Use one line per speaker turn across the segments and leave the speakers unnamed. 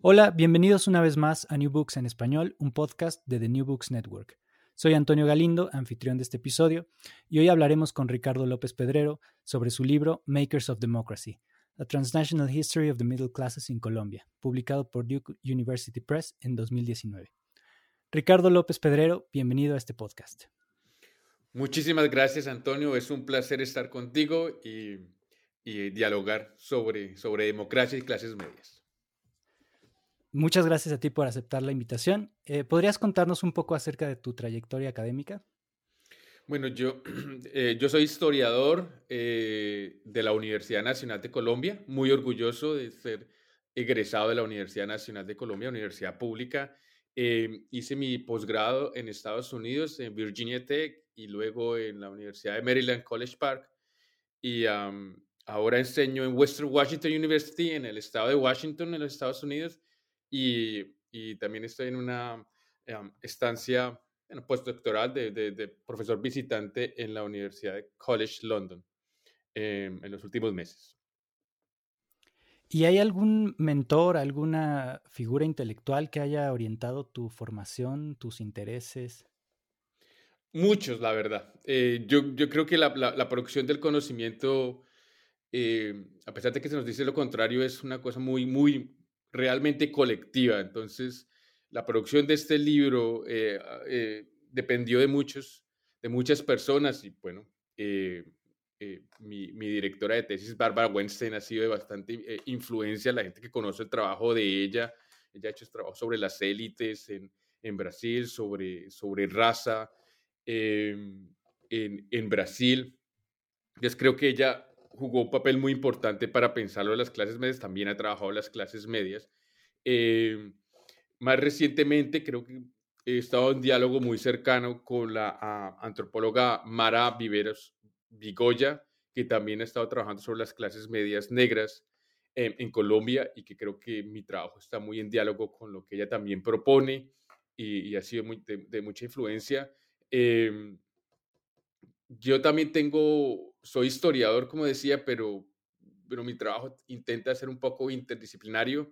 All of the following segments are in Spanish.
Hola, bienvenidos una vez más a New Books en español, un podcast de The New Books Network. Soy Antonio Galindo, anfitrión de este episodio, y hoy hablaremos con Ricardo López Pedrero sobre su libro Makers of Democracy, A Transnational History of the Middle Classes in Colombia, publicado por Duke University Press en 2019. Ricardo López Pedrero, bienvenido a este podcast.
Muchísimas gracias, Antonio. Es un placer estar contigo y, dialogar sobre democracia y clases medias.
Muchas gracias a ti por aceptar la invitación. Eh, ¿Podrías contarnos un poco acerca de tu trayectoria académica?
Bueno, yo, eh, yo soy historiador eh, de la Universidad Nacional de Colombia, muy orgulloso de ser egresado de la Universidad Nacional de Colombia, universidad pública. hice mi posgrado en Estados Unidos, en Virginia Tech, y luego en la Universidad de Maryland College Park. Y ahora enseño en Western Washington University, en el estado de Washington, en los Estados Unidos y, y también estoy en una em, estancia en postdoctoral de, de, de, profesor visitante en la Universidad de College London em, en los últimos meses.
¿Y hay algún mentor, alguna figura intelectual que haya orientado tu formación, tus intereses?
Muchos, la verdad. Eh, yo, yo, creo que la, la, la producción del conocimiento, eh, a pesar de que se nos dice lo contrario, es una cosa muy, muy, realmente colectiva. Entonces, la producción de este libro eh, eh, dependió de muchos, de muchas personas y bueno, eh, mi, mi, directora de tesis, Bárbara Weinstein, ha sido de bastante influencia, la gente que conoce el trabajo de ella. Ella ha hecho trabajo sobre las élites en, en Brasil, sobre, sobre raza em, en, en Brasil. Entonces creo que ella jugó un papel muy importante para pensarlo en las clases medias, también ha trabajado las clases medias. Eh, más recientemente creo que he estado en diálogo muy cercano con la uh, antropóloga Mara Viveros Vigoya, que también ha estado trabajando sobre las clases medias negras eh, en Colombia y que creo que mi trabajo está muy en diálogo con lo que ella también propone y, y ha sido muy, de, de, mucha influencia. Eh, yo también tengo, soy historiador, como decía, pero, pero mi trabajo intenta ser un poco interdisciplinario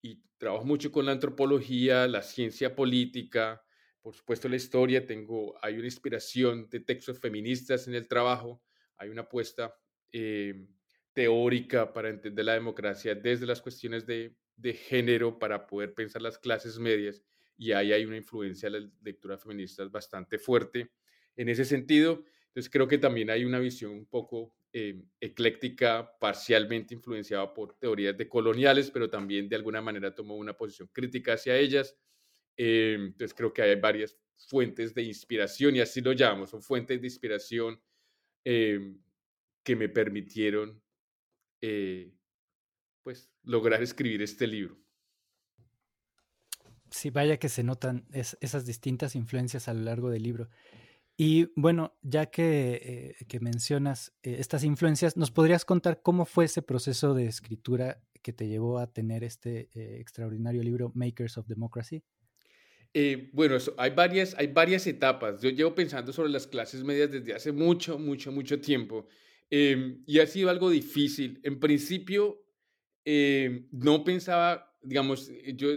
y trabajo mucho con la antropología, la ciencia política, por supuesto la historia, tengo, hay una inspiración de textos feministas en el trabajo, hay una apuesta eh, teórica para entender la democracia desde las cuestiones de, de, género para poder pensar las clases medias y ahí hay una influencia de la lectura feminista bastante fuerte. En ese sentido, entonces creo que también hay una visión un poco eh, ecléctica, parcialmente influenciada por teorías de coloniales, pero también de alguna manera tomó una posición crítica hacia ellas. Eh, entonces creo que hay varias fuentes de inspiración, y así lo llamamos, son fuentes de inspiración eh, que me permitieron pues lograr escribir este libro.
Sí, vaya que se notan es, esas distintas influencias a lo largo del libro. Y bueno, ya que, eh, que mencionas eh, estas influencias, ¿nos podrías contar cómo fue ese proceso de escritura que te llevó a tener este eh, extraordinario libro Makers of Democracy?
bueno, hay, varias, hay varias etapas. Yo llevo pensando sobre las clases medias desde hace mucho, mucho, mucho tiempo. Em, y ha sido algo difícil. En principio, em, no pensaba, digamos, yo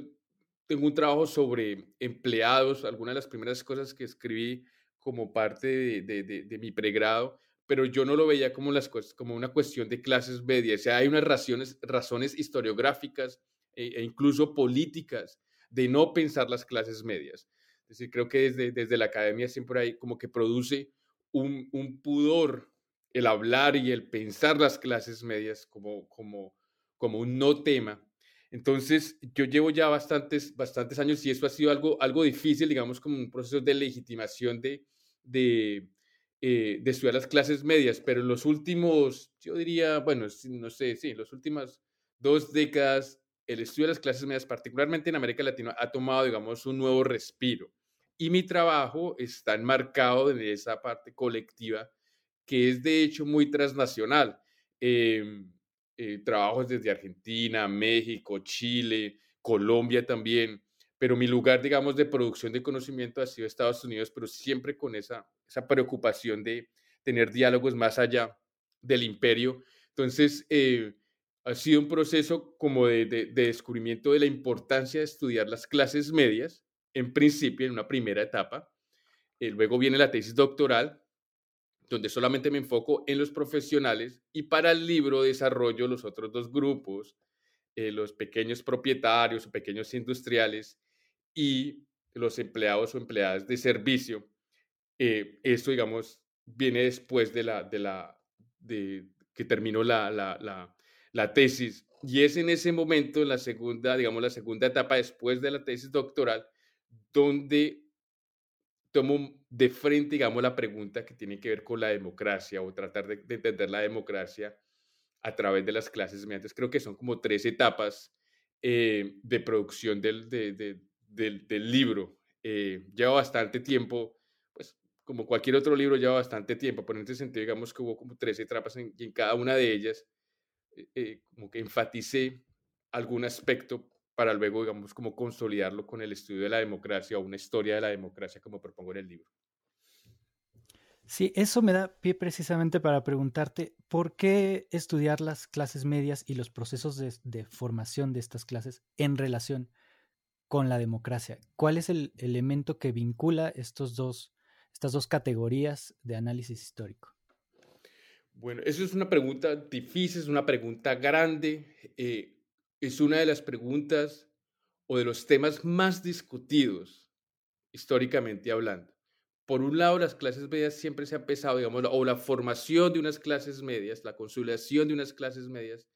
tengo un trabajo sobre empleados, algunas de las primeras cosas que escribí como parte de, de, de, mi pregrado, pero yo no lo veía como, las, como una cuestión de clases medias. Hay unas razones, razones historiográficas e, e, incluso políticas de no pensar las clases medias. Es decir, creo que desde, desde la academia siempre hay como que produce un, un pudor el hablar y el pensar las clases medias como, como, como un no tema. Entonces, yo llevo ya bastantes, bastantes años y eso ha sido algo, algo difícil, digamos, como un proceso de legitimación de, de, eh, de estudiar las clases medias, pero en los últimos, yo diría, bueno, no sé, sí, en las últimas dos décadas, el estudio de las clases medias, particularmente en América Latina, ha tomado, digamos, un nuevo respiro. Y mi trabajo está enmarcado en esa parte colectiva que es de hecho muy transnacional. Em, eh, trabajos desde Argentina, México, Chile, Colombia también, pero mi lugar, digamos, de producción de conocimiento ha sido Estados Unidos, pero siempre con esa, esa preocupación de tener diálogos más allá del imperio. Entonces, eh, ha sido un proceso como de, de, descubrimiento de la importancia de estudiar las clases medias, en principio, en una primera etapa. Eh, luego viene la tesis doctoral, donde solamente me enfoco en los profesionales y para el libro desarrollo los otros dos grupos, eh, los pequeños propietarios o pequeños industriales y los empleados o empleadas de servicio. Eh, esto, digamos, viene después de la, de la, de que terminó la, la, la, tesis. Y es en ese momento, en la segunda, digamos, la segunda etapa después de la tesis doctoral, donde tomo de frente, digamos, la pregunta que tiene que ver con la democracia o tratar de, entender la democracia a través de las clases medias. Creo que son como tres etapas eh, de producción del, del, libro. Eh, lleva bastante tiempo, pues como cualquier otro libro lleva bastante tiempo, pero en este sentido digamos que hubo como tres etapas en, y en cada una de ellas eh, como que enfaticé algún aspecto para luego, digamos, como consolidarlo con el estudio de la democracia o una historia de la democracia, como propongo en el libro.
Sí, eso me da pie precisamente para preguntarte por qué estudiar las clases medias y los procesos de, formación de estas clases en relación con la democracia. ¿Cuál es el elemento que vincula estos dos, estas dos categorías de análisis histórico?
Bueno, eso es una pregunta difícil, es una pregunta grande. Eh, es una de las preguntas o de los temas más discutidos históricamente hablando. Por un lado, las clases medias siempre se ha pesado, digamos, o la formación de unas clases medias, la consolidación de unas clases medias,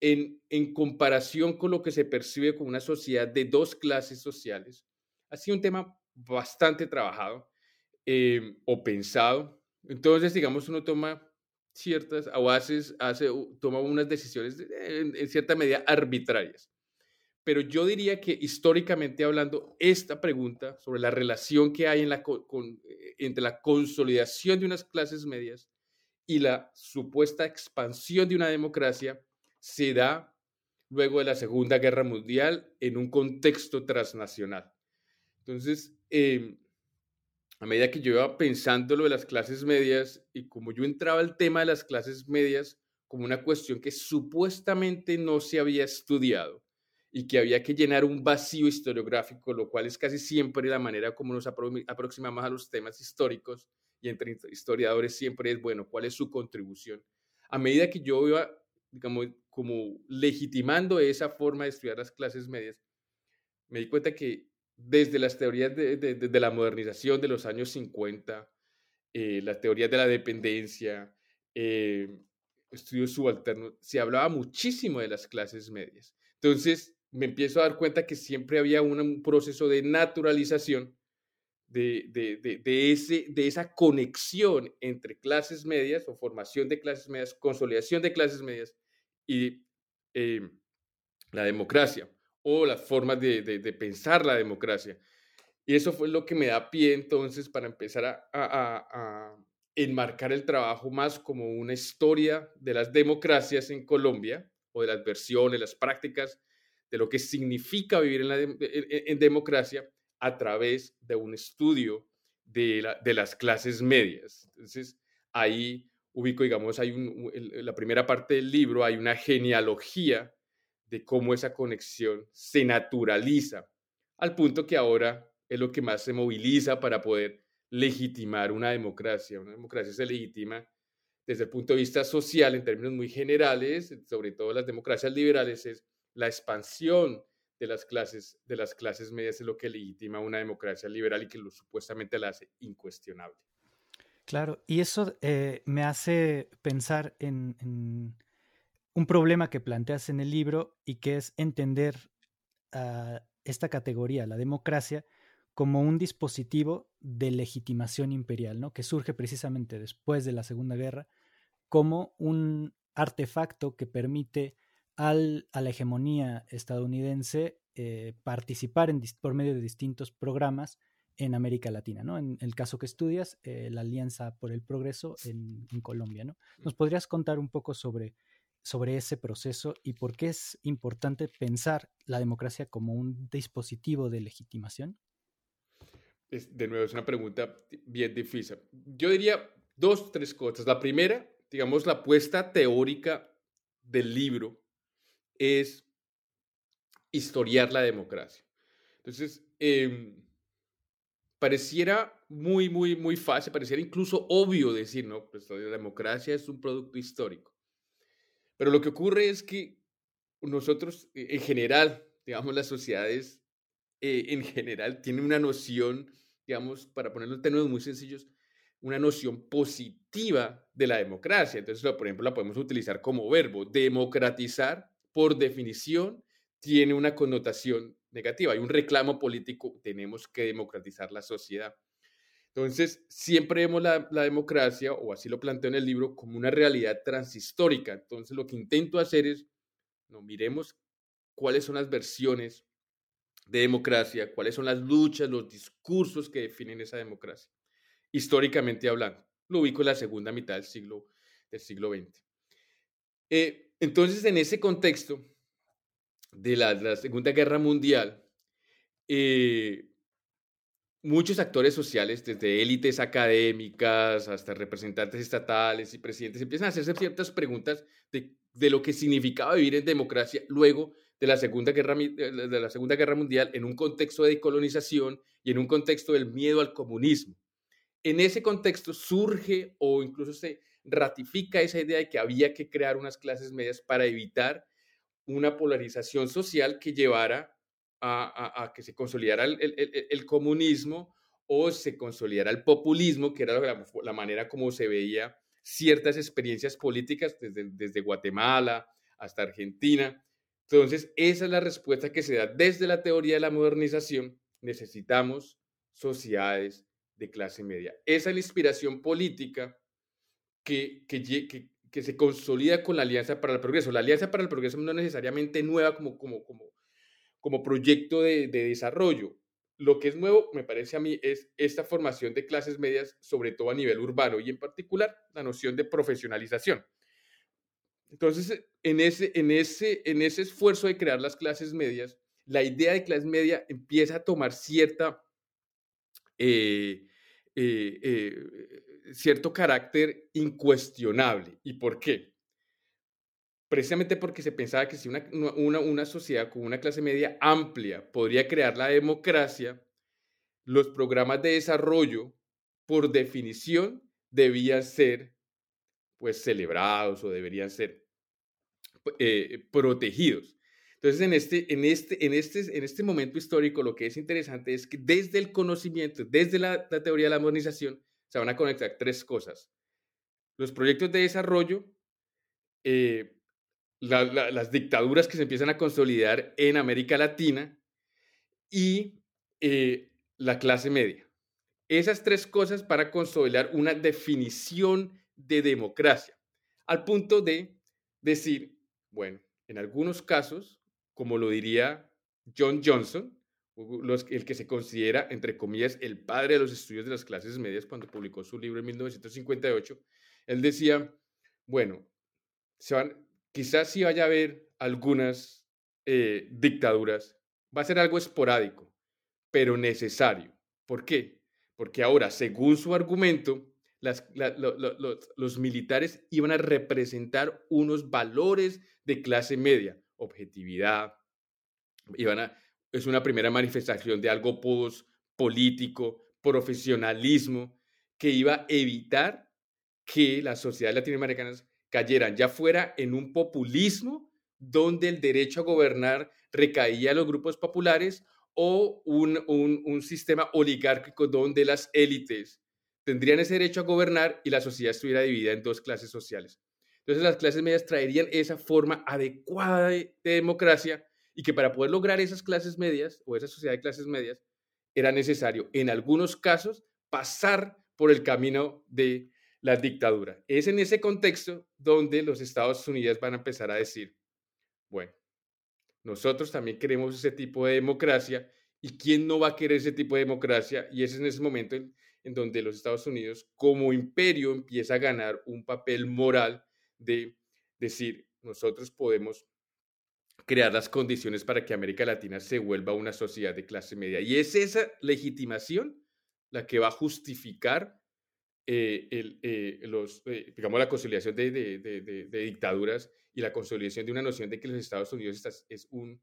en, en comparación con lo que se percibe como una sociedad de dos clases sociales, ha sido un tema bastante trabajado eh, o pensado. Entonces, digamos, uno toma ciertas, o hace, toma unas decisiones en, cierta medida arbitrarias. Pero yo diría que históricamente hablando, esta pregunta sobre la relación que hay en la, eh, entre la consolidación de unas clases medias y la supuesta expansión de una democracia se da luego de la Segunda Guerra Mundial en un contexto transnacional. Entonces, eh, a medida que yo iba pensando lo de las clases medias y como yo entraba al tema de las clases medias como una cuestión que supuestamente no se había estudiado y que había que llenar un vacío historiográfico, lo cual es casi siempre la manera como nos aproximamos a los temas históricos y entre historiadores siempre es, bueno, ¿cuál es su contribución? A medida que yo iba, digamos, como legitimando esa forma de estudiar las clases medias, me di cuenta que desde las teorías de, la modernización de los años 50, eh, las teorías de la dependencia, eh, estudios subalternos, se hablaba muchísimo de las clases medias. Entonces me empiezo a dar cuenta que siempre había un, proceso de naturalización de, de, ese, de esa conexión entre clases medias o formación de clases medias, consolidación de clases medias y eh, la democracia o las formas de, pensar la democracia. Y eso fue lo que me da pie entonces para empezar a, a, enmarcar el trabajo más como una historia de las democracias en Colombia o de las versiones, las prácticas de lo que significa vivir en, la en, democracia a través de un estudio de, la, de, las clases medias. Entonces, ahí ubico, digamos, hay la primera parte del libro, hay una genealogía de cómo esa conexión se naturaliza, al punto que ahora es lo que más se moviliza para poder legitimar una democracia. Una democracia se legitima desde el punto de vista social, en términos muy generales, sobre todo las democracias liberales, es la expansión de las clases, de las clases medias es lo que legitima una democracia liberal y que supuestamente la hace incuestionable.
Claro, y eso eh, me hace pensar en, un problema que planteas en el libro y que es entender a esta categoría, la democracia, como un dispositivo de legitimación imperial, ¿no? que surge precisamente después de la Segunda Guerra, como un artefacto que permite al, a la hegemonía estadounidense eh, participar en, por medio de distintos programas en América Latina, ¿no? En el caso que estudias, eh, la Alianza por el Progreso en, Colombia, ¿no? ¿Nos podrías contar un poco sobre, sobre ese proceso y por qué es importante pensar la democracia como un dispositivo de legitimación?
de nuevo, es una pregunta bien difícil. Yo diría dos, tres cosas. La primera, digamos, la apuesta teórica del libro es historiar la democracia. Entonces, eh, pareciera muy, muy, muy fácil, pareciera incluso obvio decir, no, pues la democracia es un producto histórico. Pero lo que ocurre es que nosotros, e, en general, digamos, las sociedades eh, en general tienen una noción, digamos, para ponerlo en términos muy sencillos, una noción positiva de la democracia. Entonces, por ejemplo, la podemos utilizar como verbo. Democratizar, por definición, tiene una connotación negativa. Hay un reclamo político, tenemos que democratizar la sociedad. Entonces, siempre vemos la, democracia, o así lo planteo en el libro, como una realidad transhistórica. Entonces, lo que intento hacer es, no, miremos cuáles son las versiones de democracia, cuáles son las luchas, los discursos que definen esa democracia, históricamente hablando. Lo ubico en la segunda mitad del siglo, del siglo XX. Eh, entonces, en ese contexto, de la, Segunda Guerra Mundial, eh, muchos actores sociales, desde élites académicas hasta representantes estatales y presidentes, empiezan a hacerse ciertas preguntas de, de, lo que significaba vivir en democracia luego de la, Segunda Guerra, de la Segunda Guerra Mundial en un contexto de colonización y en un contexto del miedo al comunismo. En ese contexto surge o incluso se ratifica esa idea de que había que crear unas clases medias para evitar una polarización social que llevara a, que se consolidara el, comunismo o se consolidara el populismo, que era la, manera como se veía ciertas experiencias políticas desde, Guatemala hasta Argentina. Entonces, esa es la respuesta que se da desde la teoría de la modernización. Necesitamos sociedades de clase media. Esa es la inspiración política que se consolida con la Alianza para el Progreso. La Alianza para el Progreso no es necesariamente nueva como, como, como, como proyecto de, de, desarrollo. Lo que es nuevo, me parece a mí, es esta formación de clases medias, sobre todo a nivel urbano y en particular la noción de profesionalización. Entonces, en ese, en ese, en ese esfuerzo de crear las clases medias, la idea de clase media empieza a tomar cierta eh, eh, eh, cierto carácter incuestionable. ¿Y por qué? Precisamente porque se pensaba que si una, una, sociedad con una clase media amplia podría crear la democracia, los programas de desarrollo, por definición, debían ser pues celebrados o deberían ser eh, protegidos. Entonces, en este, en, este, en, este, en este momento histórico, lo que es interesante es que desde el conocimiento, desde la, la teoría de la modernización, se van a conectar tres cosas. Los proyectos de desarrollo, eh, las dictaduras que se empiezan a consolidar en América Latina y eh, la clase media. Esas tres cosas para consolidar una definición de democracia, al punto de decir, bueno, en algunos casos, como lo diría John Johnson, el que se considera, entre comillas, el padre de los estudios de las clases medias cuando publicó su libro en 1958, él decía, bueno, se van, quizás si vaya a haber algunas eh, dictaduras, va a ser algo esporádico, pero necesario. ¿Por qué? Porque ahora, según su argumento, los militares iban a representar unos valores de clase media, objetividad, iban a, es una primera manifestación de algo post político, profesionalismo, que iba a evitar que las sociedades latinoamericanas cayeran ya fuera en un populismo donde el derecho a gobernar recaía en los grupos populares o un, un, un sistema oligárquico donde las élites tendrían ese derecho a gobernar y la sociedad estuviera dividida en dos clases sociales. Entonces las clases medias traerían esa forma adecuada de, democracia y que para poder lograr esas clases medias o esa sociedad de clases medias era necesario en algunos casos pasar por el camino de la dictadura. Es en ese contexto donde los Estados Unidos van a empezar a decir, bueno, nosotros también queremos ese tipo de democracia y quién no va a querer ese tipo de democracia y es en ese momento en, en donde los Estados Unidos como imperio empieza a ganar un papel moral de decir, nosotros podemos crear las condiciones para que América Latina se vuelva una sociedad de clase media. Y es esa legitimación la que va a justificar eh, el, eh, los, eh, digamos, la consolidación de, de, dictaduras y la consolidación de una noción de que los Estados Unidos es un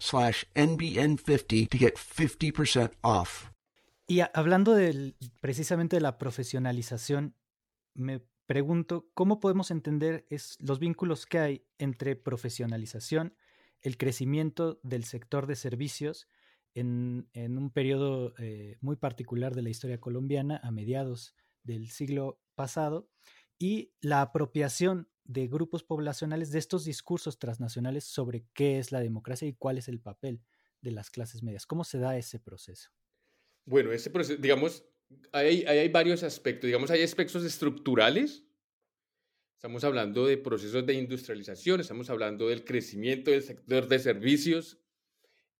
slash NBN50 to get 50% off.
Y hablando del, precisamente de la profesionalización, me pregunto cómo podemos entender los vínculos que hay entre profesionalización, el crecimiento del sector de servicios en, en un periodo eh, muy particular de la historia colombiana a mediados del siglo pasado y la apropiación de grupos poblacionales de estos discursos transnacionales sobre qué es la democracia y cuál es el papel de las clases medias. ¿Cómo se da ese proceso?
Bueno, ese proceso, digamos, hay, hay, varios aspectos. Digamos, hay aspectos estructurales. Estamos hablando de procesos de industrialización, estamos hablando del crecimiento del sector de servicios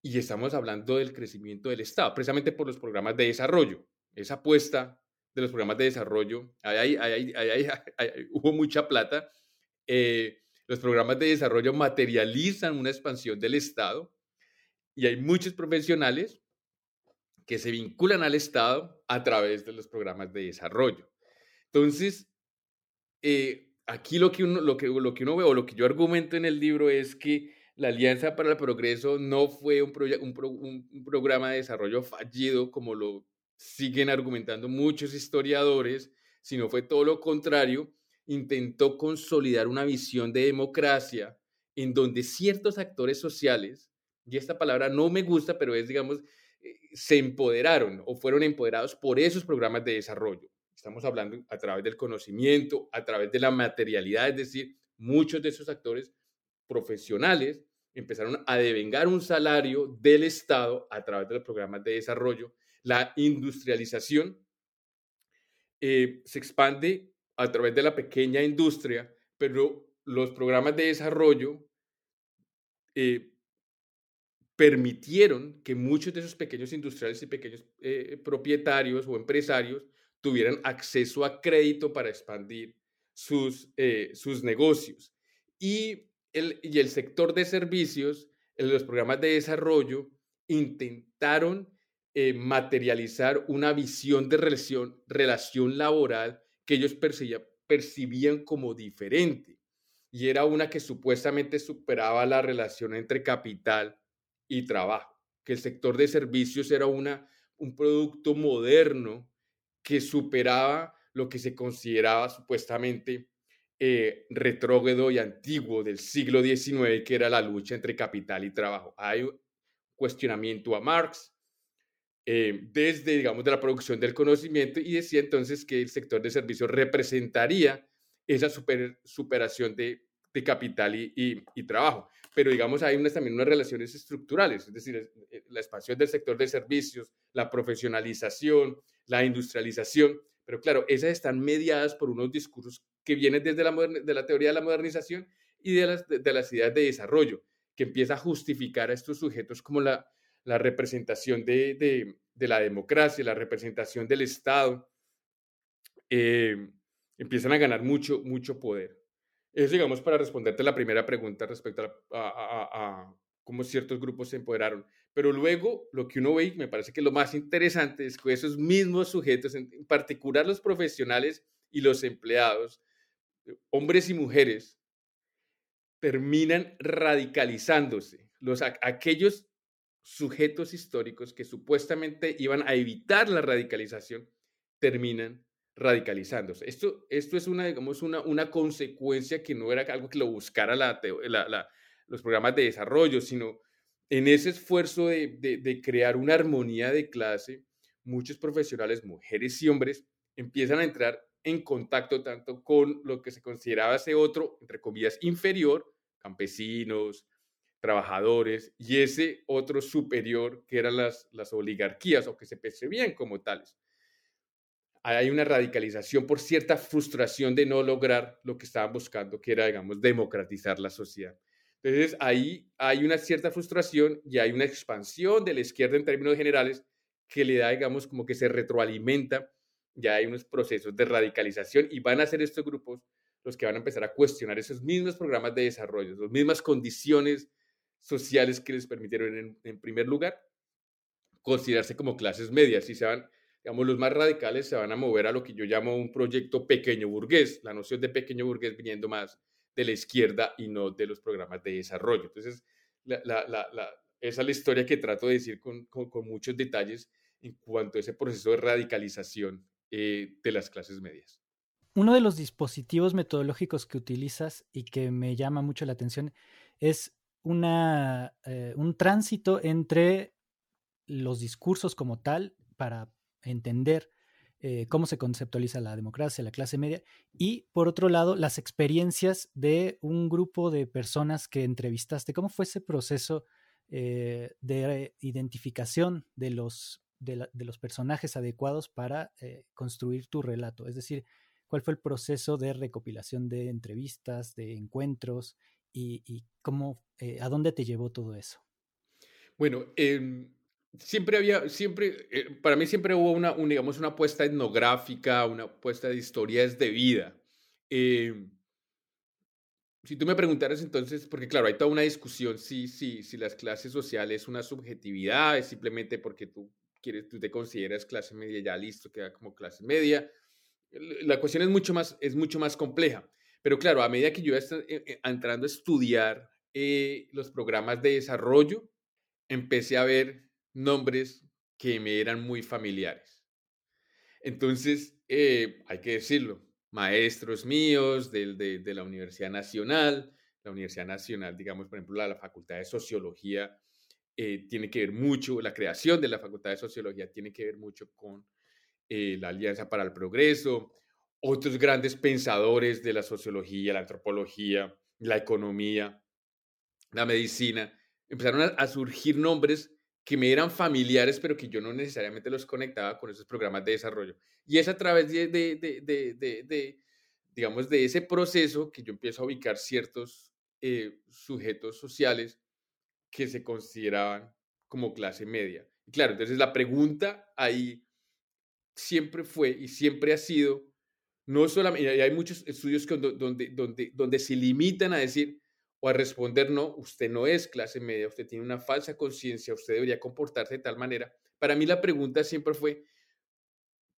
y estamos hablando del crecimiento del Estado, precisamente por los programas de desarrollo. Esa apuesta de los programas de desarrollo, ahí, hubo mucha plata eh, los programas de desarrollo materializan una expansión del Estado y hay muchos profesionales que se vinculan al Estado a través de los programas de desarrollo. Entonces, eh, aquí lo que, uno, lo, que, lo que uno ve o lo que yo argumento en el libro es que la Alianza para el Progreso no fue un, un, un programa de desarrollo fallido como lo siguen argumentando muchos historiadores, sino fue todo lo contrario intentó consolidar una visión de democracia en donde ciertos actores sociales, y esta palabra no me gusta, pero es, digamos, eh, se empoderaron o fueron empoderados por esos programas de desarrollo. Estamos hablando a través del conocimiento, a través de la materialidad, es decir, muchos de esos actores profesionales empezaron a devengar un salario del Estado a través de los programas de desarrollo. La industrialización eh, se expande a través de la pequeña industria, pero los programas de desarrollo eh, permitieron que muchos de esos pequeños industriales y pequeños eh, propietarios o empresarios tuvieran acceso a crédito para expandir sus, sus negocios. Y el, y el sector de servicios, los programas de desarrollo, intentaron eh, materializar una visión de relación, laboral que ellos percibían como diferente. Y era una que supuestamente superaba la relación entre capital y trabajo, que el sector de servicios era una, un producto moderno que superaba lo que se consideraba supuestamente eh, retrógrado y antiguo del siglo XIX, que era la lucha entre capital y trabajo. Hay cuestionamiento a Marx eh, desde, digamos, de la producción del conocimiento y decía entonces que el sector de servicios representaría esa superación de, de capital y, y, trabajo. Pero, digamos, hay unas, también unas relaciones estructurales, es decir, eh, la expansión del sector de servicios, la profesionalización, la industrialización, pero claro, esas están mediadas por unos discursos que viene desde la, de la teoría de la modernización y de las, de, las ideas de desarrollo, que empieza a justificar a estos sujetos como la, la representación de, de, la democracia, la representación del Estado, eh, empiezan a ganar mucho, mucho poder. Eso, digamos, para responderte la primera pregunta respecto a, a, cómo ciertos grupos se empoderaron. Pero luego, lo que uno ve, y me parece que lo más interesante es que esos mismos sujetos, en particular los profesionales y los empleados, hombres y mujeres terminan radicalizándose. Los, aquellos sujetos históricos que supuestamente iban a evitar la radicalización terminan radicalizándose. Esto, esto es una, digamos, una, una consecuencia que no era algo que lo buscara la, los programas de desarrollo, sino en ese esfuerzo de, de crear una armonía de clase, muchos profesionales, mujeres y hombres, empiezan a entrar en contacto tanto con lo que se consideraba ese otro, entre comillas, inferior, campesinos, trabajadores, y ese otro superior, que eran las, las oligarquías o que se percibían como tales. Hay una radicalización por cierta frustración de no lograr lo que estaban buscando, que era, digamos, democratizar la sociedad. Entonces, ahí hay una cierta frustración y hay una expansión de la izquierda en términos generales que le da, digamos, como que se retroalimenta ya hay unos procesos de radicalización y van a ser estos grupos los que van a empezar a cuestionar esos mismos programas de desarrollo, las mismas condiciones sociales que les permitieron, en, primer lugar, considerarse como clases medias y se van, digamos, los más radicales se van a mover a lo que yo llamo un proyecto pequeño burgués, la noción de pequeño burgués viniendo más de la izquierda y no de los programas de desarrollo. Entonces, esa es la historia que trato de decir con, con muchos detalles en cuanto a ese proceso de radicalización eh, de las clases medias.
Uno de los dispositivos metodológicos que utilizas y que me llama mucho la atención es eh, un tránsito entre los discursos como tal para entender eh, cómo se conceptualiza la democracia, la clase media, y por otro lado, las experiencias de un grupo de personas que entrevistaste. ¿Cómo fue ese proceso de identificación de los de, los personajes adecuados para eh, construir tu relato. Es decir, cuál fue el proceso de recopilación de entrevistas, de encuentros y, cómo, eh, a dónde te llevó todo eso.
Bueno, em, siempre había, siempre, eh, para mí siempre hubo una, digamos, una apuesta etnográfica, una apuesta de historias de vida. Em, si tú me preguntaras entonces, porque claro, hay toda una discusión si, si, si las clases sociales es una subjetividad, es simplemente porque tú quieres, tú te consideras clase media, ya listo, queda como clase media. La cuestión es mucho más, es mucho más compleja. Pero claro, a medida que yo estoy eh, eh, entrando a estudiar eh, los programas de desarrollo, empecé a ver nombres que me eran muy familiares. Entonces, hay que decirlo, maestros míos de, de, de, la Universidad Nacional, la Universidad Nacional, digamos, por ejemplo, la, la Facultad de Sociología eh, tiene que ver mucho, la creación de la Facultad de Sociología tiene que ver mucho con eh, la Alianza para el Progreso, otros grandes pensadores de la sociología, la antropología, la economía, la medicina, empezaron a, surgir nombres que me eran familiares, pero que yo no necesariamente los conectaba con esos programas de desarrollo. Y es a través de, de, de, de digamos, de ese proceso que yo empiezo a ubicar ciertos eh, sujetos sociales que se consideraban como clase media. Y claro, entonces la pregunta ahí siempre fue y siempre ha sido, no solamente, hay muchos estudios donde, donde, donde se limitan a decir, o a responder, no, usted no es clase media, usted tiene una falsa conciencia, usted debería comportarse de tal manera. Para mí la pregunta siempre fue,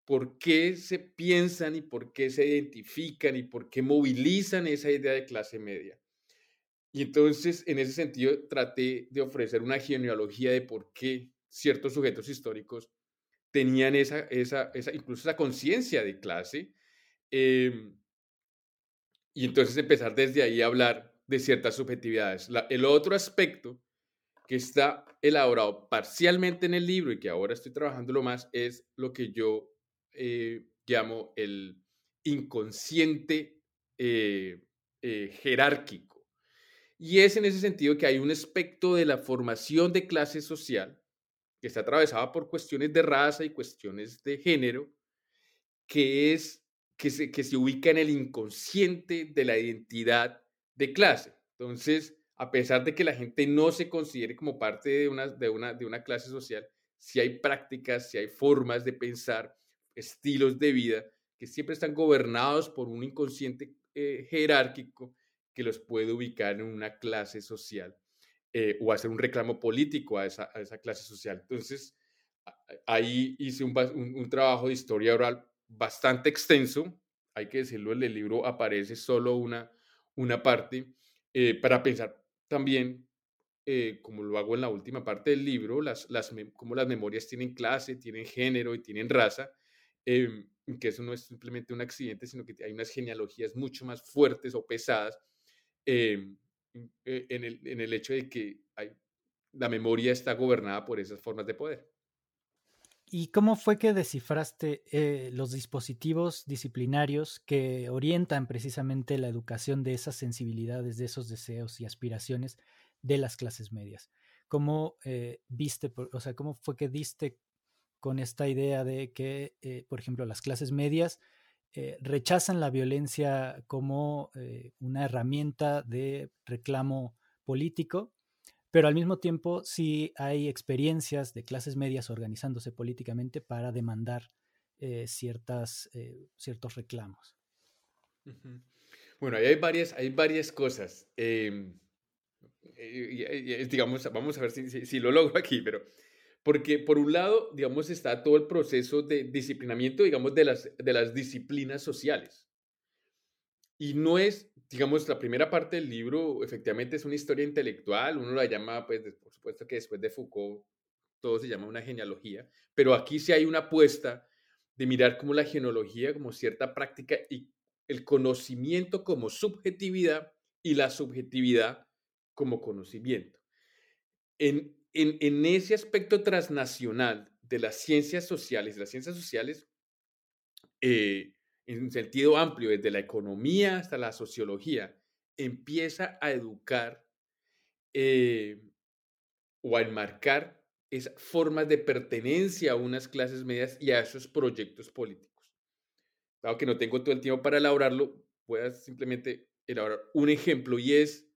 ¿por qué se piensan y por qué se identifican y por qué movilizan esa idea de clase media? Y entonces, en ese sentido, traté de ofrecer una genealogía de por qué ciertos sujetos históricos tenían esa, esa, esa incluso esa conciencia de clase. Em, y entonces empezar desde ahí a hablar de ciertas subjetividades. el otro aspecto que está elaborado parcialmente en el libro y que ahora estoy trabajando más es lo que yo eh, llamo el inconsciente eh, eh, jerárquico. Y es en ese sentido que hay un aspecto de la formación de clase social que está atravesada por cuestiones de raza y cuestiones de género, que es que se, que se ubica en el inconsciente de la identidad de clase. Entonces, a pesar de que la gente no se considere como parte de una, de una, de una clase social, si hay prácticas, si hay formas de pensar, estilos de vida que siempre están gobernados por un inconsciente eh, jerárquico que los puede ubicar en una clase social eh, o hacer un reclamo político a esa, a esa, clase social. Entonces, ahí hice un, un, trabajo de historia oral bastante extenso, hay que decirlo, en el libro aparece solo una, una parte, eh, para pensar también, eh, como lo hago en la última parte del libro, las, las, cómo las memorias tienen clase, tienen género y tienen raza, em, que eso no es simplemente un accidente, sino que hay unas genealogías mucho más fuertes o pesadas Em, eh, en, el, en, el, hecho de que la memoria está gobernada por esas formas de poder.
¿Y cómo fue que descifraste eh, los dispositivos disciplinarios que orientan precisamente la educación de esas sensibilidades, de esos deseos y aspiraciones de las clases medias? ¿Cómo eh, viste, o sea, cómo fue que diste con esta idea de que, por ejemplo, las clases medias eh, rechazan la violencia como eh, una herramienta de reclamo político, pero al mismo tiempo sí hay experiencias de clases medias organizándose políticamente para demandar eh, ciertas, ciertos reclamos.
Bueno, hay varias, hay varias cosas. Em, digamos, vamos a ver si, lo logro aquí, pero porque por un lado, digamos, está todo el proceso de disciplinamiento, digamos, de las, de las disciplinas sociales. Y no es, digamos, la primera parte del libro, efectivamente es una historia intelectual, uno la llama, pues, por supuesto que después de Foucault, todo se llama una genealogía, pero aquí sí hay una apuesta de mirar como la genealogía como cierta práctica y el conocimiento como subjetividad y la subjetividad como conocimiento. En, en, ese aspecto transnacional de las ciencias sociales, las ciencias sociales, eh, en un sentido amplio, desde la economía hasta la sociología, empieza a educar eh, o a enmarcar esas formas de pertenencia a unas clases medias y a esos proyectos políticos. Dado que no tengo todo el tiempo para elaborarlo, voy a simplemente elaborar un ejemplo y es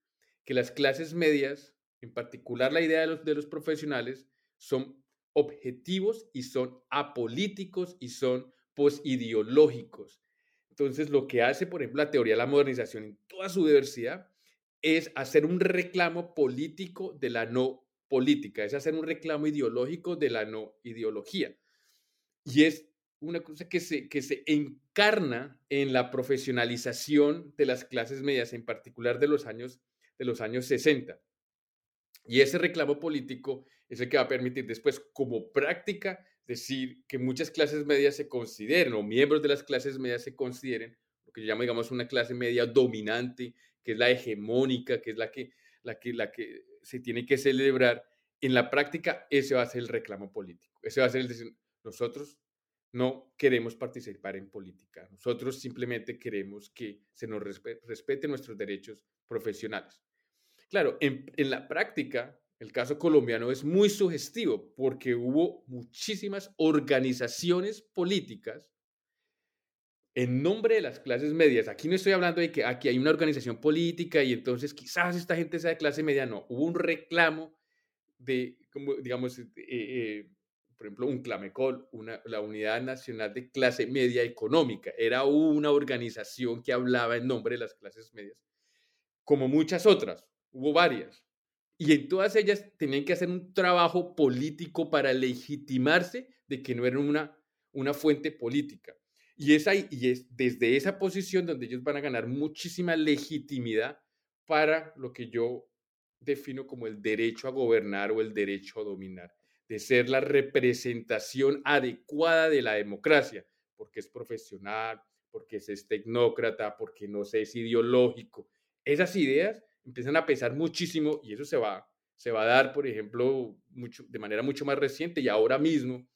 que las clases medias en particular la idea de los, de los profesionales, son objetivos y son apolíticos y son posideológicos. Entonces, lo que hace, por ejemplo, la teoría de la modernización en toda su diversidad es hacer un reclamo político de la no política, es hacer un reclamo ideológico de la no ideología. Y es una cosa que se, que se encarna en la profesionalización de las clases medias, en particular de los años, de los años 60. Y ese reclamo político es el que va a permitir después, como práctica, decir que muchas clases medias se consideren, o miembros de las clases medias se consideren, lo que yo llamo, digamos, una clase media dominante, que es la hegemónica, que es la que, la que, la que se tiene que celebrar. En la práctica, ese va a ser el reclamo político. Ese va a ser el decir, nosotros no queremos participar en política. Nosotros simplemente queremos que se nos respeten nuestros derechos profesionales. Claro, en, la práctica, el caso colombiano es muy sugestivo porque hubo muchísimas organizaciones políticas en nombre de las clases medias. Aquí no estoy hablando de que aquí hay una organización política y entonces quizás esta gente sea de clase media. No, hubo un reclamo de, como, digamos, eh, eh, por ejemplo, un Clamecol, una, la Unidad Nacional de Clase Media Económica. Era una organización que hablaba en nombre de las clases medias, como muchas otras hubo varias. Y en todas ellas tenían que hacer un trabajo político para legitimarse de que no eran una, una fuente política. Y es, ahí, y es desde esa posición donde ellos van a ganar muchísima legitimidad para lo que yo defino como el derecho a gobernar o el derecho a dominar, de ser la representación adecuada de la democracia, porque es profesional, porque es tecnócrata, porque no es ideológico. Esas ideas empiezan a pesar muchísimo y eso se va, se va a dar, por ejemplo, mucho, de manera mucho más reciente y ahora mismo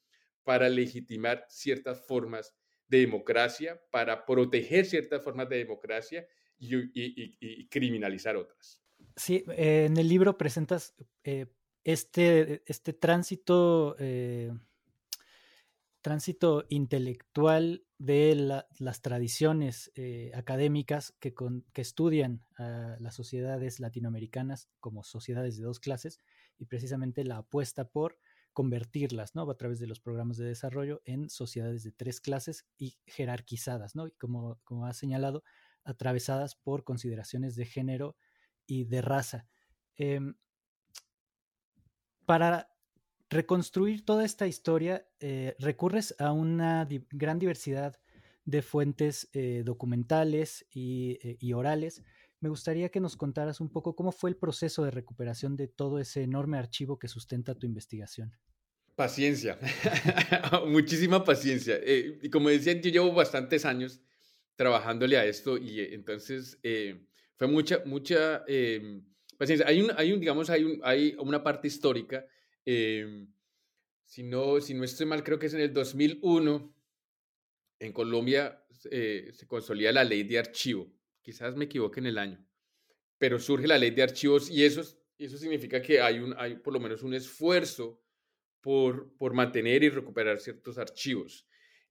para legitimar ciertas formas de democracia, para proteger ciertas formas de democracia y, criminalizar otras.
Sí, eh, en el libro presentas eh, este, este tránsito, eh, tránsito intelectual de las tradiciones académicas que, que estudian a las sociedades latinoamericanas como sociedades de dos clases y precisamente la apuesta por convertirlas, ¿no? A través de los programas de desarrollo en sociedades de tres clases y jerarquizadas, ¿no? Y como, como ha señalado, atravesadas por consideraciones de género y de raza. Em, para reconstruir toda esta historia, eh, recurres a una gran diversidad de fuentes eh, documentales eh, y, orales. Me gustaría que nos contaras un poco cómo fue el proceso de recuperación de todo ese enorme archivo que sustenta tu investigación.
Paciencia, muchísima paciencia. y como decía, yo llevo bastantes años trabajándole a esto y entonces fue mucha, mucha paciencia. Hay un, hay un digamos, hay, un, hay una parte histórica. Si, no, si no estoy mal, creo que es en el 2001 en Colombia eh, se consolida la ley de archivo. Quizás me equivoque en el año, pero surge la ley de archivos y eso, eso significa que hay, un, hay por lo menos un esfuerzo por, por mantener y recuperar ciertos archivos.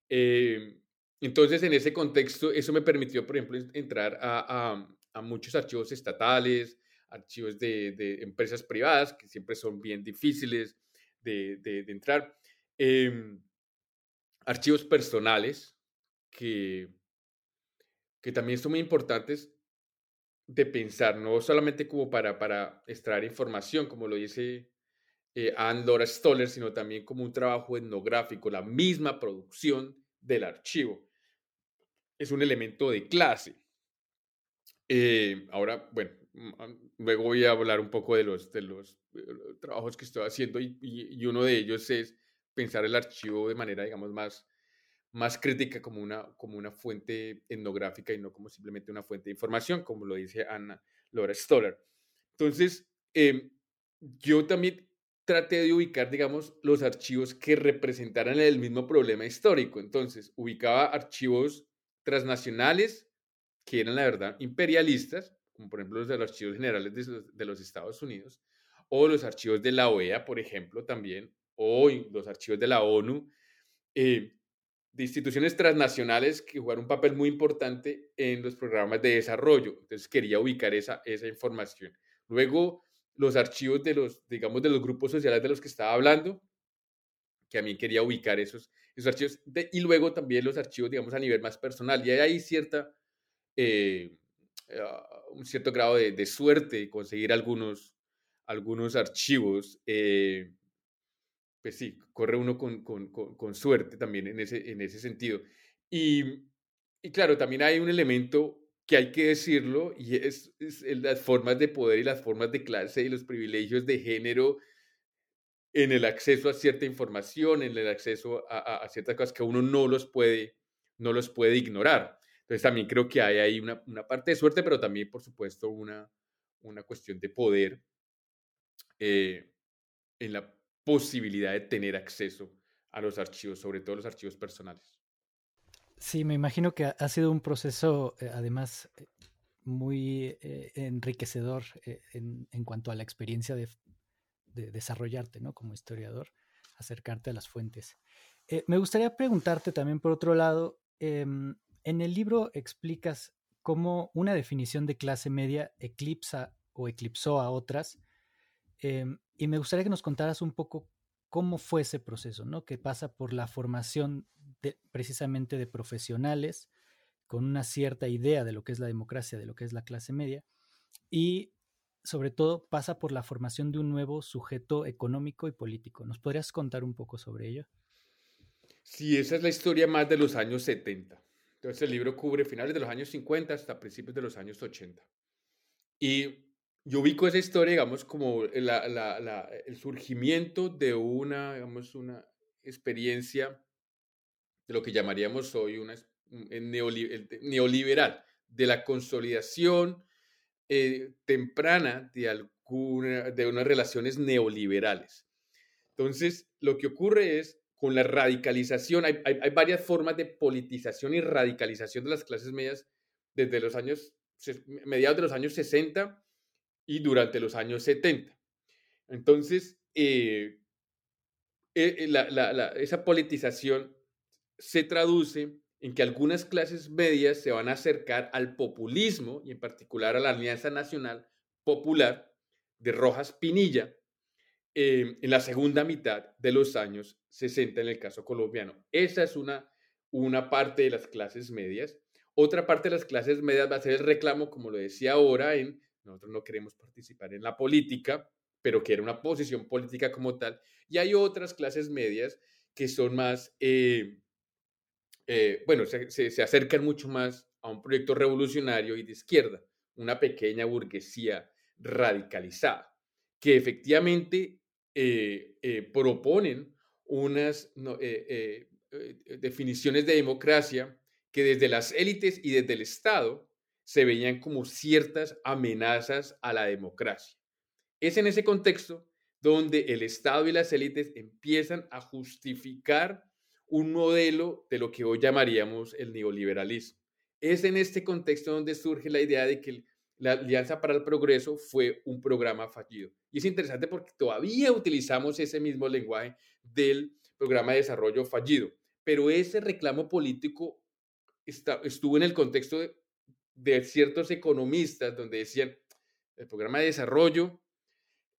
Eh, entonces, en ese contexto, eso me permitió, por ejemplo, entrar a, a, muchos archivos estatales, archivos de, de, empresas privadas, que siempre son bien difíciles de, de entrar, em, archivos personales, que, que también son muy importantes de pensar, no solamente como para, para extraer información, como lo dice eh, Anne Laura Stoller, sino también como un trabajo etnográfico, la misma producción del archivo. Es un elemento de clase. Eh, ahora, bueno, luego voy a hablar un poco de los, de los, eh, trabajos que estoy haciendo y, y, uno de ellos es pensar el archivo de manera, digamos, más, más crítica como una, como una fuente etnográfica y no como simplemente una fuente de información, como lo dice Ana Laura Stoller. Entonces, em, yo también traté de ubicar, digamos, los archivos que representaran el mismo problema histórico. Entonces, ubicaba archivos transnacionales que eran, la verdad, imperialistas, como por ejemplo los de los archivos generales de los, Estados Unidos, o los archivos de la OEA, por ejemplo, también, o los archivos de la ONU, eh, de instituciones transnacionales que jugaron un papel muy importante en los programas de desarrollo. Entonces quería ubicar esa, esa información. Luego, los archivos de los, digamos, de los grupos sociales de los que estaba hablando, que mí quería ubicar esos, esos archivos. y luego también los archivos, digamos, a nivel más personal. Y hay cierta, eh, ah, un cierto grado de, de, suerte conseguir algunos, algunos archivos. Eh, pues sí, corre uno con, con, con, suerte también en ese, en ese sentido. Y, y, claro, también hay un elemento que hay que decirlo y es, las formas de poder y las formas de clase y los privilegios de género en el acceso a cierta información, en el acceso a, a, ciertas cosas que uno no los puede, no los puede ignorar. Entonces también creo que hay ahí una, una parte de suerte, pero también, por supuesto, una, una cuestión de poder eh, en la posibilidad de tener acceso a los archivos, sobre todo los archivos personales.
Sí, me imagino que ha sido un proceso, eh, además, eh, muy enriquecedor en, en, cuanto a la experiencia de, de, desarrollarte, ¿no? Como historiador, acercarte a las fuentes. me gustaría preguntarte también, por otro lado, em, en el libro explicas cómo una definición de clase media eclipsa o eclipsó a otras Em, y me gustaría que nos contaras un poco cómo fue ese proceso, ¿no? Que pasa por la formación precisamente de profesionales con una cierta idea de lo que es la democracia, de lo que es la clase media, y sobre todo, pasa por la formación de un nuevo sujeto económico y político. ¿Nos podrías contar un poco sobre ello?
Sí, esa es la historia más de los años 70. Entonces el libro cubre finales de los años 50 hasta principios de los años 80. Y yo ubico esa historia, digamos, como el surgimiento de una, digamos, una experiencia de lo que llamaríamos hoy una neoliberal, de la consolidación eh, temprana de, alguna, de unas relaciones neoliberales. Entonces, lo que ocurre es, con la radicalización, hay, hay varias formas de politización y radicalización de las clases medias desde los años, mediados de los años 60 y durante los años 70. Entonces, eh, eh, eh, esa politización se traduce en que algunas clases medias se van a acercar al populismo y en particular a la Alianza Nacional Popular de Rojas Pinilla en la segunda mitad de los años 60 en el caso colombiano. Esa es una, una parte de las clases medias. Otra parte de las clases medias va a ser el reclamo, como lo decía ahora, en nosotros no queremos participar en la política, pero que era una posición política como tal. Y hay otras clases medias que son más, eh, eh, bueno, se, se, acercan mucho más a un proyecto revolucionario y de izquierda, una pequeña burguesía radicalizada, que efectivamente eh, proponen unas definiciones de democracia que desde las élites y desde el Estado se veían como ciertas amenazas a la democracia. Es en ese contexto donde el Estado y las élites empiezan a justificar un modelo de lo que hoy llamaríamos el neoliberalismo. Es en este contexto donde surge la idea de que la Alianza para el Progreso fue un programa fallido. Y es interesante porque todavía utilizamos ese mismo lenguaje del programa de desarrollo fallido, pero ese reclamo político estuvo en el contexto de ciertos economistas donde decían, el programa de desarrollo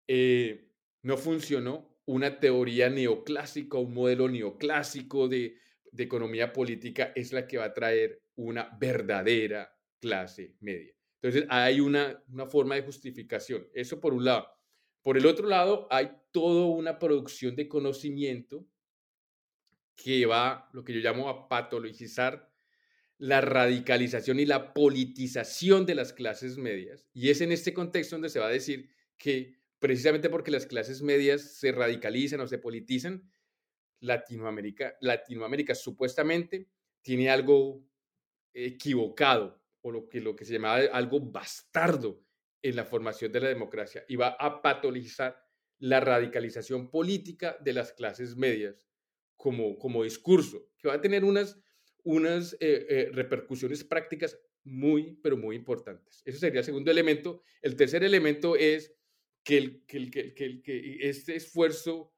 eh, no funcionó, una teoría neoclásica, un modelo neoclásico de economía política es la que va a traer una verdadera clase media. Entonces, hay una, una forma de justificación. Eso por un lado. Por el otro lado, hay toda una producción de conocimiento que va, lo que yo llamo a patologizar la radicalización y la politización de las clases medias. Y es en este contexto donde se va a decir que precisamente porque las clases medias se radicalizan o se politizan, Latinoamérica, Latinoamérica supuestamente tiene algo equivocado o lo que, lo que se llamaba algo bastardo en la formación de la democracia y va a patologizar la radicalización política de las clases medias como, como discurso, que va a tener unas unas eh, eh, repercusiones prácticas muy, pero muy importantes. Ese sería el segundo elemento. El tercer elemento es que, el, que, que, que este esfuerzo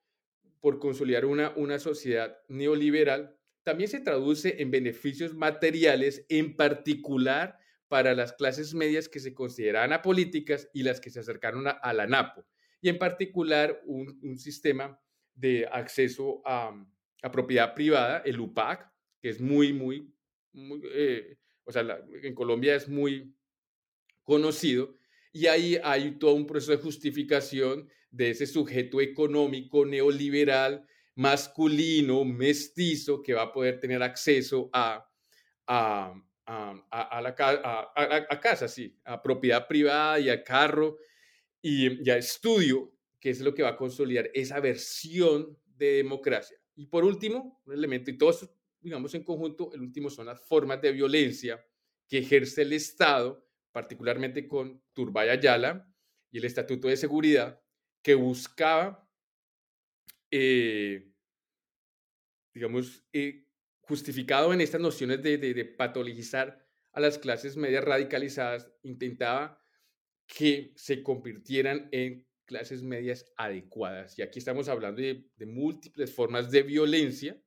por consolidar una, una sociedad neoliberal también se traduce en beneficios materiales, en particular para las clases medias que se consideran apolíticas y las que se acercaron a, la NAPO, y en particular un, sistema de acceso a, propiedad privada, el UPAC, que es muy, muy, eh, o sea, en Colombia es muy conocido, y ahí hay todo un proceso de justificación de ese sujeto económico neoliberal, masculino, mestizo, que va a poder tener acceso a, a, a, la, casa, sí, a propiedad privada y a carro y, y a estudio, que es lo que va a consolidar esa versión de democracia. Y por último, un elemento, y todo esto digamos, en conjunto, el último son las formas de violencia que ejerce el Estado, particularmente con Turbay Ayala y el Estatuto de Seguridad, que buscaba, eh, digamos, eh, justificado en estas nociones de, patologizar a las clases medias radicalizadas, intentaba que se convirtieran en clases medias adecuadas. Y aquí estamos hablando de, de múltiples formas de violencia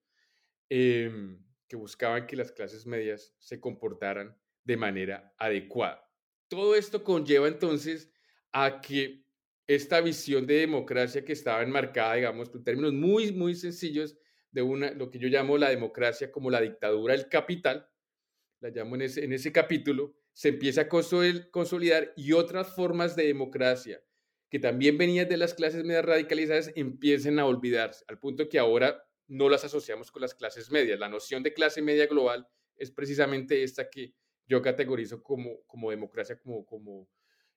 Em, que buscaban que las clases medias se comportaran de manera adecuada. Todo esto conlleva entonces a que esta visión de democracia que estaba enmarcada, digamos, en términos muy, muy sencillos, de una, lo que yo llamo la democracia como la dictadura del capital, la llamo en ese, en ese capítulo, se empieza a consolidar y otras formas de democracia que también venían de las clases medias radicalizadas empiecen a olvidarse, al punto que ahora no las asociamos con las clases medias. La noción de clase media global es precisamente esta que yo categorizo como, como democracia, como, como,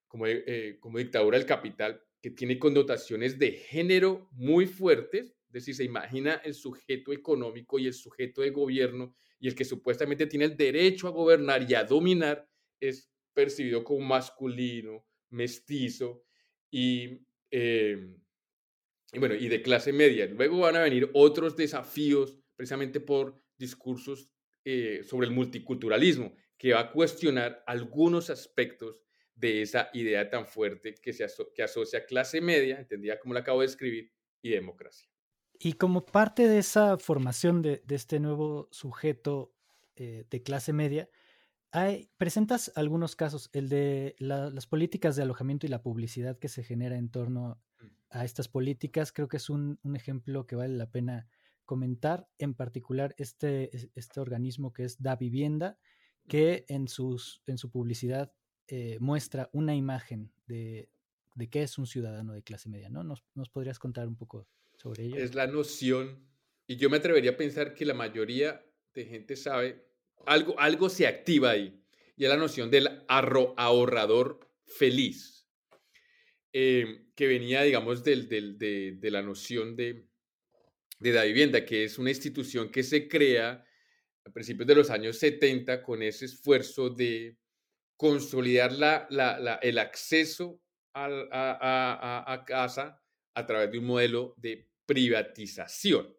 como, eh, como dictadura del capital, que tiene connotaciones de género muy fuertes, es decir, se imagina el sujeto económico y el sujeto de gobierno y el que supuestamente tiene el derecho a gobernar y a dominar es percibido como masculino, mestizo y, eh, bueno, y de clase media. Luego van a venir otros desafíos precisamente por discursos eh, sobre el multiculturalismo, que va a cuestionar algunos aspectos de esa idea tan fuerte que, se que asocia clase media, entendida como la acabo de escribir, y democracia.
Y como parte de esa formación de, este nuevo sujeto eh, de clase media, hay, presentas algunos casos, el de las políticas de alojamiento y la publicidad que se genera en torno mm. a estas políticas, creo que es un, un ejemplo que vale la pena comentar, en particular este, este organismo que es Da Vivienda, que en, sus, en su publicidad eh, muestra una imagen de, de, qué es un ciudadano de clase media, ¿no? ¿Nos, ¿Nos, podrías contar un poco sobre ello?
Es la noción, y yo me atrevería a pensar que la mayoría de gente sabe, algo, algo se activa ahí, y es la noción del ahorrador feliz, eh, que venía, digamos, del, del, de, de la noción de de la vivienda, que es una institución que se crea a principios de los años 70 con ese esfuerzo de consolidar el acceso a, casa a través de un modelo de privatización.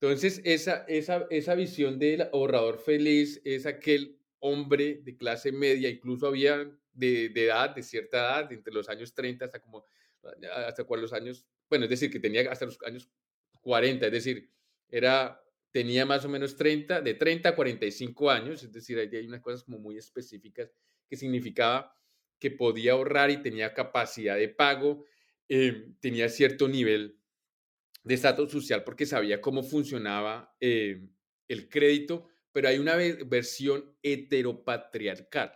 Entonces, esa, esa, esa visión del ahorrador feliz es aquel hombre de clase media, incluso había de, de, edad, de cierta edad, entre los años 30 hasta como, hasta los años, bueno, es decir, que tenía hasta los años 40, es decir, era, tenía más o menos 30, de 30 a 45 años, es decir, ahí hay unas cosas como muy específicas que significaba que podía ahorrar y tenía capacidad de pago, eh, tenía cierto nivel de estatus social porque sabía cómo funcionaba eh, el crédito, pero hay una versión heteropatriarcal.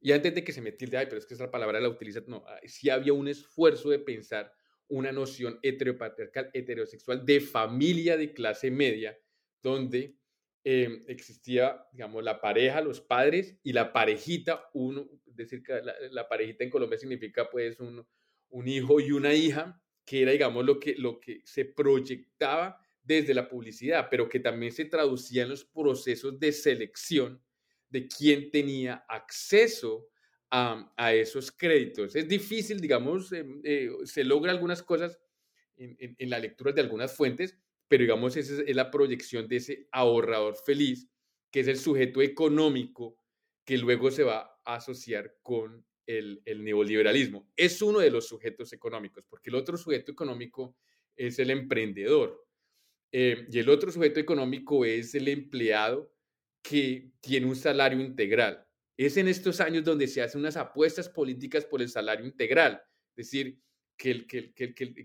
Y antes de que se me tilde, ay, pero es que esa palabra la utiliza, no, sí había un esfuerzo de pensar una noción heteropatriarcal, heterosexual de familia de clase media, donde em, existía, digamos, la pareja, los padres y la parejita, uno, es decir, que la, parejita en Colombia significa pues un, un, hijo y una hija, que era, digamos, lo que, lo que se proyectaba desde la publicidad, pero que también se traducía en los procesos de selección de quién tenía acceso a, esos créditos. Es difícil, digamos, em, eh, se logra algunas cosas en, la lectura de algunas fuentes, pero digamos, esa es la proyección de ese ahorrador feliz, que es el sujeto económico que luego se va a asociar con el, neoliberalismo. Es uno de los sujetos económicos, porque el otro sujeto económico es el emprendedor. Eh, y el otro sujeto económico es el empleado que tiene un salario integral. Es en estos años donde se hacen unas apuestas políticas por el salario integral, es decir, que el, que,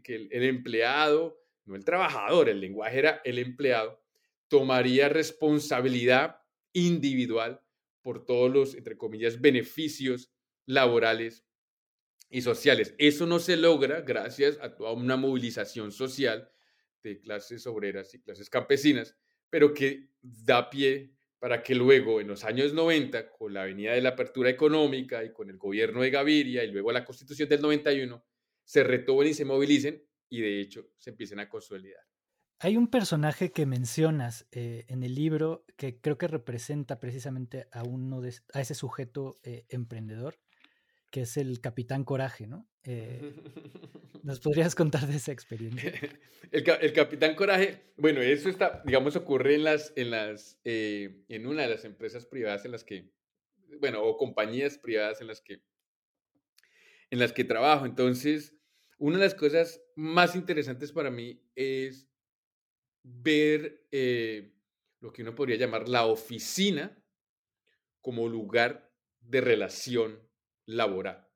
el, empleado, no el trabajador, el lenguaje era el empleado, tomaría responsabilidad individual por todos los, entre comillas, beneficios laborales y sociales. Eso no se logra gracias a toda una movilización social de clases obreras y clases campesinas, pero que da pie para que luego en los años 90, con la venida de la apertura económica y con el gobierno de Gaviria y luego la constitución del 91, se retomen y se movilicen y de hecho se empiecen a consolidar.
Hay un personaje que mencionas eh, en el libro que creo que representa precisamente a uno de, a ese sujeto eh, emprendedor que es el Capitán Coraje, ¿no? Eh, ¿Nos podrías contar de esa experiencia?
el, Capitán Coraje, bueno, eso está, digamos, ocurre en las, en las, en una de las empresas privadas en las que, bueno, o compañías privadas en las que, en las que trabajo. Entonces, una de las cosas más interesantes para mí es ver eh, lo que uno podría llamar la oficina como lugar de relación laboral.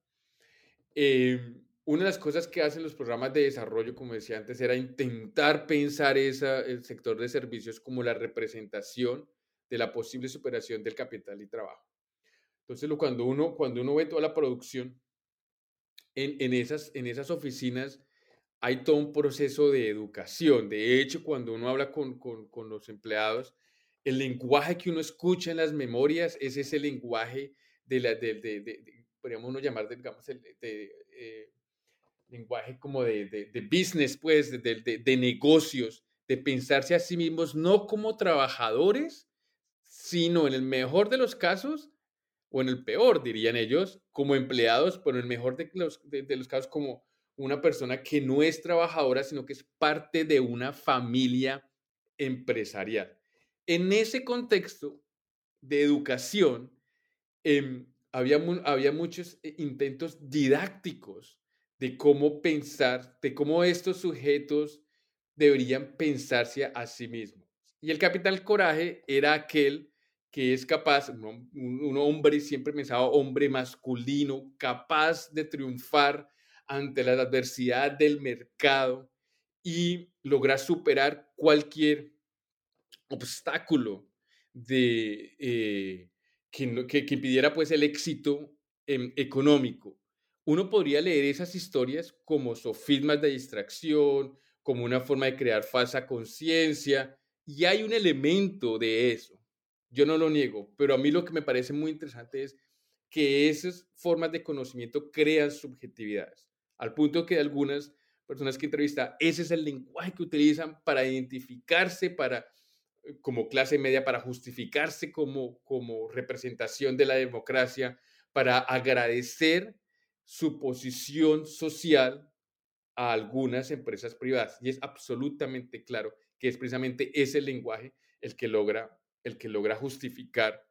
Em, una de las cosas que hacen los programas de desarrollo, como decía antes, era intentar pensar esa, el sector de servicios como la representación de la posible superación del capital y trabajo. Entonces, cuando uno, cuando uno ve toda la producción en, en, esas, en esas oficinas, hay todo un proceso de educación. De hecho, cuando uno habla con, con, con los empleados, el lenguaje que uno escucha en las memorias es ese lenguaje de la, de, de, de, podríamos uno llamar, digamos, el, eh, lenguaje como de, business, pues, de, negocios, de pensarse a sí mismos no como trabajadores, sino en el mejor de los casos, o en el peor, dirían ellos, como empleados, pero en el mejor de los, de los casos como una persona que no es trabajadora, sino que es parte de una familia empresarial. En ese contexto de educación, eh, había, había muchos eh, intentos didácticos de cómo pensar, de cómo estos sujetos deberían pensarse a, sí mismos. Y el capital coraje era aquel que es capaz, un, hombre, siempre pensaba hombre masculino, capaz de triunfar ante la adversidad del mercado y lograr superar cualquier obstáculo de, eh, que, que, impidiera pues el éxito em, económico. Uno podría leer esas historias como sofismas de distracción, como una forma de crear falsa conciencia, y hay un elemento de eso. Yo no lo niego, pero a mí lo que me parece muy interesante es que esas formas de conocimiento crean subjetividades, al punto que algunas personas que entrevista, ese es el lenguaje que utilizan para identificarse, para como clase media para justificarse como, como representación de la democracia, para agradecer su posición social a algunas empresas privadas. Y es absolutamente claro que es precisamente ese lenguaje el que logra, el que logra justificar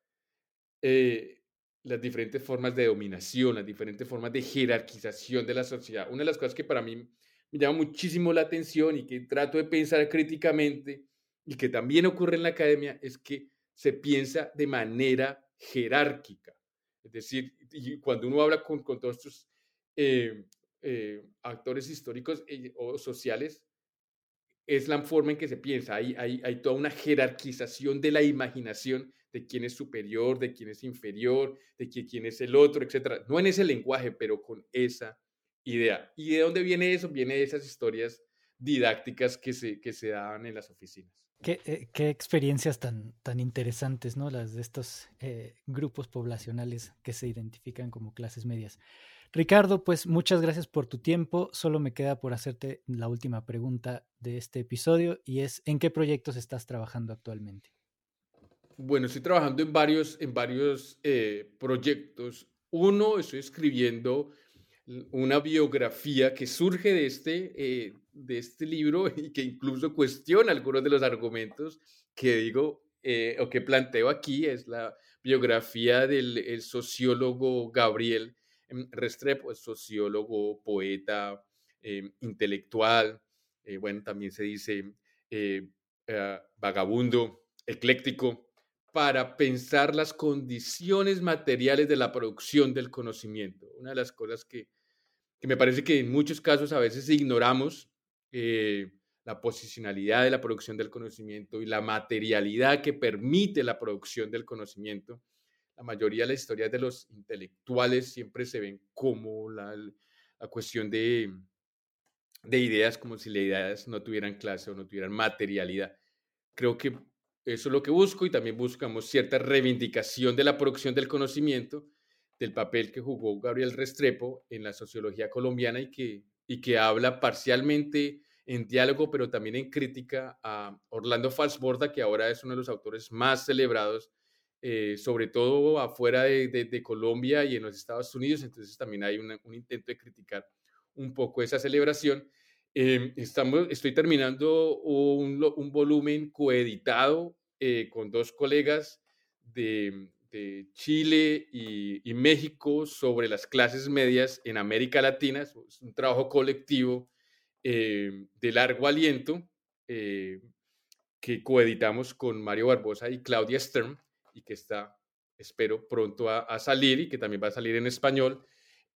eh, las diferentes formas de dominación, las diferentes formas de jerarquización de la sociedad. Una de las cosas que para mí me llama muchísimo la atención y que trato de pensar críticamente y que también ocurre en la academia es que se piensa de manera jerárquica. Es decir, y cuando uno habla con, con todos estos eh, eh, actores históricos eh, o sociales, es la forma en que se piensa. Hay, hay, toda una jerarquización de la imaginación de quién es superior, de quién es inferior, de quién es el otro, etc. No en ese lenguaje, pero con esa idea. ¿Y de dónde viene eso? Viene de esas historias didácticas que se, que se daban en las oficinas.
Qué, qué, experiencias tan, tan interesantes, ¿no? Las de estos eh, grupos poblacionales que se identifican como clases medias. Ricardo, pues muchas gracias por tu tiempo. Solo me queda por hacerte la última pregunta de este episodio y es, ¿en qué proyectos estás trabajando actualmente?
Bueno, estoy trabajando en varios, en varios eh, proyectos. Uno, estoy escribiendo una biografía que surge de este, eh, de este libro y que incluso cuestiona algunos de los argumentos que digo eh, o que planteo aquí. Es la biografía del sociólogo Gabriel em, Restrepo, sociólogo, poeta, em, intelectual, eh, bueno, también se dice vagabundo, ecléctico, para pensar las condiciones materiales de la producción del conocimiento. Una de las cosas que que me parece que en muchos casos a veces ignoramos eh, la posicionalidad de la producción del conocimiento y la materialidad que permite la producción del conocimiento. La mayoría de las historias de los intelectuales siempre se ven como la, cuestión de, de ideas, como si las ideas no tuvieran clase o no tuvieran materialidad. Creo que eso es lo que busco y también buscamos cierta reivindicación de la producción del conocimiento del papel que jugó Gabriel Restrepo en la sociología colombiana y que, y que habla parcialmente en diálogo, pero también en crítica a Orlando Falsborda, que ahora es uno de los autores más celebrados, eh, sobre todo afuera de, Colombia y en los Estados Unidos. Entonces también hay un intento de criticar un poco esa celebración. Em, estamos, estoy terminando un, volumen coeditado eh, con dos colegas de, Chile y, México sobre las clases medias en América Latina. Es un trabajo colectivo eh, de largo aliento eh, que coeditamos con Mario Barbosa y Claudia Stern y que está, espero, pronto a, salir y que también va a salir en español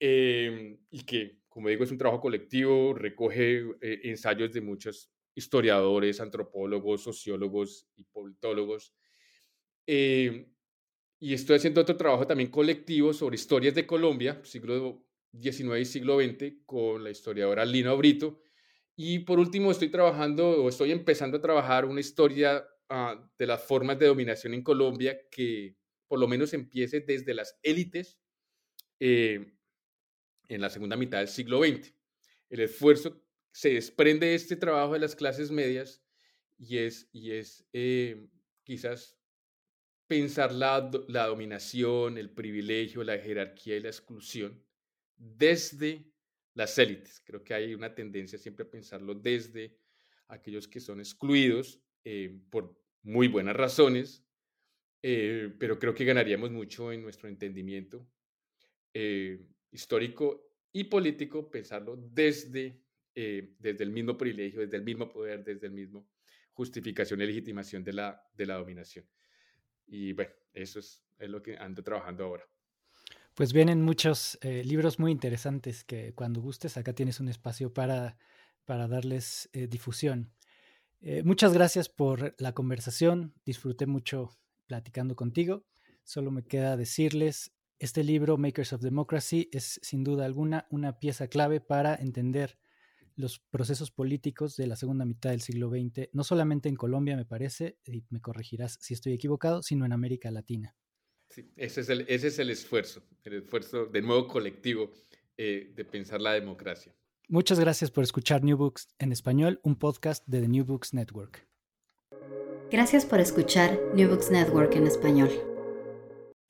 eh, y que, como digo, es un trabajo colectivo, recoge ensayos de muchos historiadores, antropólogos, sociólogos y politólogos y estoy haciendo otro trabajo también colectivo sobre historias de Colombia, siglo XIX y siglo XX, con la historiadora Lina Brito. Y por último, estoy trabajando o estoy empezando a trabajar una historia de las formas de dominación en Colombia que por lo menos empiece desde las élites eh, en la segunda mitad del siglo XX. El esfuerzo se desprende de este trabajo de las clases medias y es, y es eh, quizás pensar la, la dominación, el privilegio, la jerarquía y la exclusión desde las élites. Creo que hay una tendencia siempre a pensarlo desde aquellos que son excluidos eh, por muy buenas razones, eh, pero creo que ganaríamos mucho en nuestro entendimiento eh, histórico y político pensarlo desde, desde el mismo privilegio, desde el mismo poder, desde el mismo justificación y legitimación de la, de la dominación. Y bueno, eso es, es lo que ando trabajando ahora.
Pues vienen muchos eh, libros muy interesantes que cuando gustes acá tienes un espacio para, para darles eh, difusión. Eh, muchas gracias por la conversación, disfruté mucho platicando contigo. Solo me queda decirles, este libro, Makers of Democracy, es sin duda alguna una pieza clave para entender los procesos políticos de la segunda mitad del siglo XX, no solamente en Colombia, me parece, y me corregirás si estoy equivocado, sino en América Latina.
Sí, ese es el, ese es el esfuerzo, el esfuerzo de nuevo colectivo eh, de pensar la democracia.
Muchas gracias por escuchar New Books en español, un podcast de The New Books Network.
Gracias por escuchar New Books Network en español.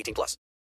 18 plus.